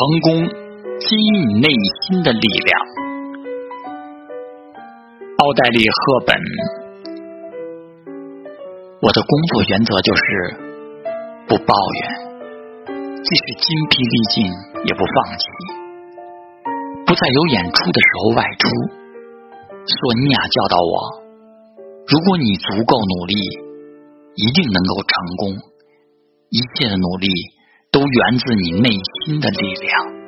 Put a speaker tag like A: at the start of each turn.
A: 成功基于你内心的力量。奥黛丽·赫本，我的工作原则就是不抱怨，即使筋疲力尽也不放弃，不在有演出的时候外出。索尼娅教导我，如果你足够努力，一定能够成功。一切的努力。都源自你内心的力量。